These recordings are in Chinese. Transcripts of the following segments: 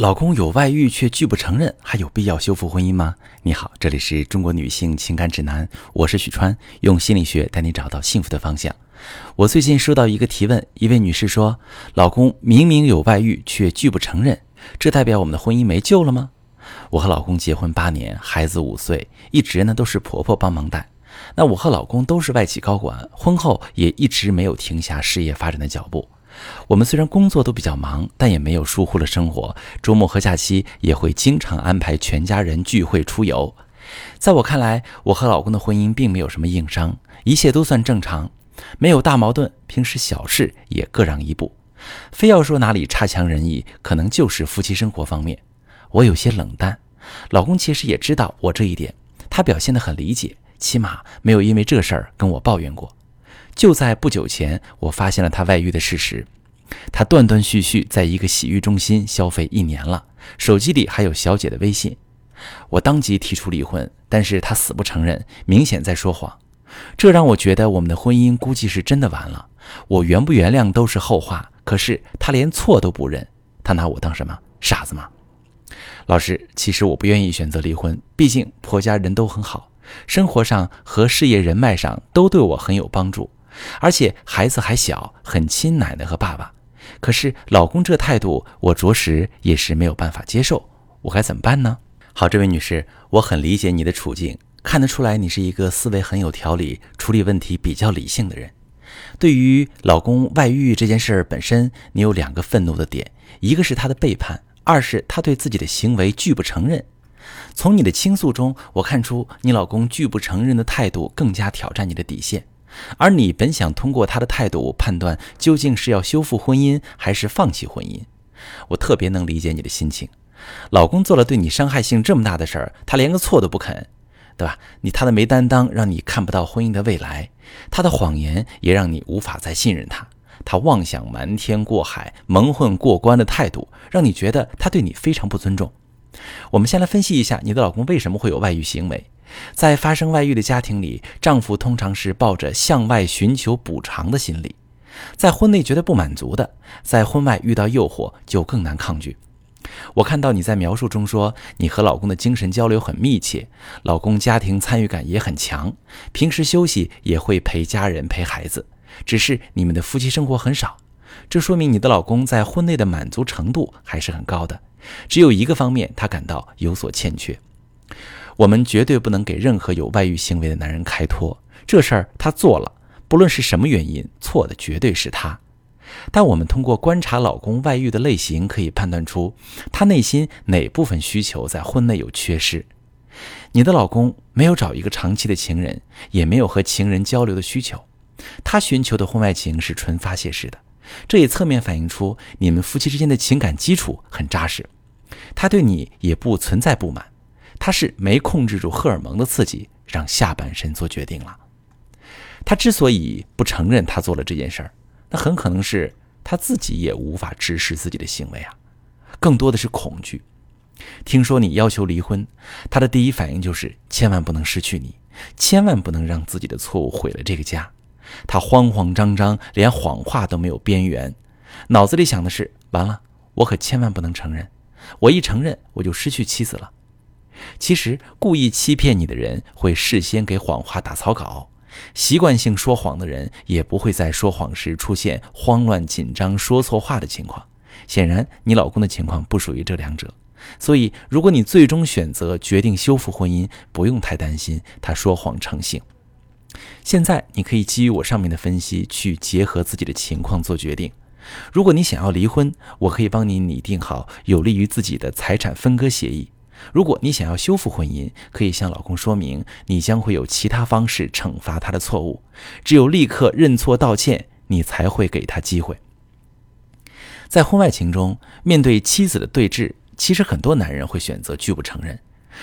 老公有外遇却拒不承认，还有必要修复婚姻吗？你好，这里是中国女性情感指南，我是许川，用心理学带你找到幸福的方向。我最近收到一个提问，一位女士说，老公明明有外遇却拒不承认，这代表我们的婚姻没救了吗？我和老公结婚八年，孩子五岁，一直呢都是婆婆帮忙带。那我和老公都是外企高管，婚后也一直没有停下事业发展的脚步。我们虽然工作都比较忙，但也没有疏忽了生活。周末和假期也会经常安排全家人聚会出游。在我看来，我和老公的婚姻并没有什么硬伤，一切都算正常，没有大矛盾，平时小事也各让一步。非要说哪里差强人意，可能就是夫妻生活方面，我有些冷淡。老公其实也知道我这一点，他表现得很理解，起码没有因为这事儿跟我抱怨过。就在不久前，我发现了他外遇的事实。他断断续续在一个洗浴中心消费一年了，手机里还有小姐的微信。我当即提出离婚，但是他死不承认，明显在说谎。这让我觉得我们的婚姻估计是真的完了。我原不原谅都是后话，可是他连错都不认，他拿我当什么傻子吗？老师，其实我不愿意选择离婚，毕竟婆家人都很好，生活上和事业人脉上都对我很有帮助。而且孩子还小，很亲奶奶和爸爸。可是老公这态度，我着实也是没有办法接受。我该怎么办呢？好，这位女士，我很理解你的处境，看得出来你是一个思维很有条理、处理问题比较理性的人。对于老公外遇这件事儿本身，你有两个愤怒的点：一个是他的背叛，二是他对自己的行为拒不承认。从你的倾诉中，我看出你老公拒不承认的态度更加挑战你的底线。而你本想通过他的态度判断究竟是要修复婚姻还是放弃婚姻，我特别能理解你的心情。老公做了对你伤害性这么大的事儿，他连个错都不肯，对吧？你他的没担当让你看不到婚姻的未来，他的谎言也让你无法再信任他。他妄想瞒天过海、蒙混过关的态度，让你觉得他对你非常不尊重。我们先来分析一下你的老公为什么会有外遇行为。在发生外遇的家庭里，丈夫通常是抱着向外寻求补偿的心理，在婚内觉得不满足的，在婚外遇到诱惑就更难抗拒。我看到你在描述中说，你和老公的精神交流很密切，老公家庭参与感也很强，平时休息也会陪家人陪孩子，只是你们的夫妻生活很少。这说明你的老公在婚内的满足程度还是很高的，只有一个方面他感到有所欠缺。我们绝对不能给任何有外遇行为的男人开脱，这事儿他做了，不论是什么原因，错的绝对是他。但我们通过观察老公外遇的类型，可以判断出他内心哪部分需求在婚内有缺失。你的老公没有找一个长期的情人，也没有和情人交流的需求，他寻求的婚外情是纯发泄式的，这也侧面反映出你们夫妻之间的情感基础很扎实，他对你也不存在不满。他是没控制住荷尔蒙的刺激，让下半身做决定了。他之所以不承认他做了这件事儿，那很可能是他自己也无法直视自己的行为啊，更多的是恐惧。听说你要求离婚，他的第一反应就是千万不能失去你，千万不能让自己的错误毁了这个家。他慌慌张张，连谎话都没有边缘，脑子里想的是：完了，我可千万不能承认，我一承认我就失去妻子了。其实，故意欺骗你的人会事先给谎话打草稿，习惯性说谎的人也不会在说谎时出现慌乱、紧张、说错话的情况。显然，你老公的情况不属于这两者。所以，如果你最终选择决定修复婚姻，不用太担心他说谎成性。现在，你可以基于我上面的分析，去结合自己的情况做决定。如果你想要离婚，我可以帮你拟定好有利于自己的财产分割协议。如果你想要修复婚姻，可以向老公说明，你将会有其他方式惩罚他的错误，只有立刻认错道歉，你才会给他机会。在婚外情中，面对妻子的对峙，其实很多男人会选择拒不承认，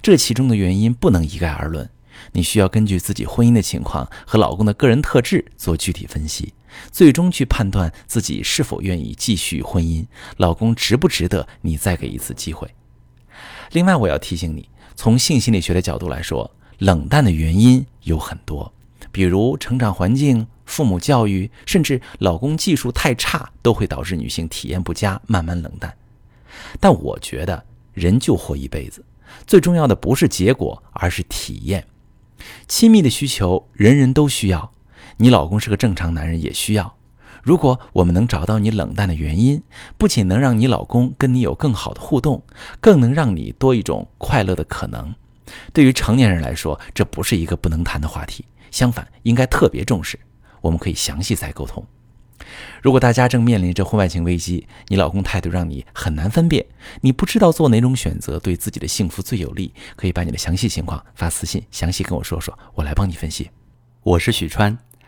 这其中的原因不能一概而论，你需要根据自己婚姻的情况和老公的个人特质做具体分析，最终去判断自己是否愿意继续婚姻，老公值不值得你再给一次机会。另外，我要提醒你，从性心理学的角度来说，冷淡的原因有很多，比如成长环境、父母教育，甚至老公技术太差，都会导致女性体验不佳，慢慢冷淡。但我觉得人就活一辈子，最重要的不是结果，而是体验。亲密的需求人人都需要，你老公是个正常男人也需要。如果我们能找到你冷淡的原因，不仅能让你老公跟你有更好的互动，更能让你多一种快乐的可能。对于成年人来说，这不是一个不能谈的话题，相反，应该特别重视。我们可以详细再沟通。如果大家正面临着婚外情危机，你老公态度让你很难分辨，你不知道做哪种选择对自己的幸福最有利，可以把你的详细情况发私信，详细跟我说说，我来帮你分析。我是许川，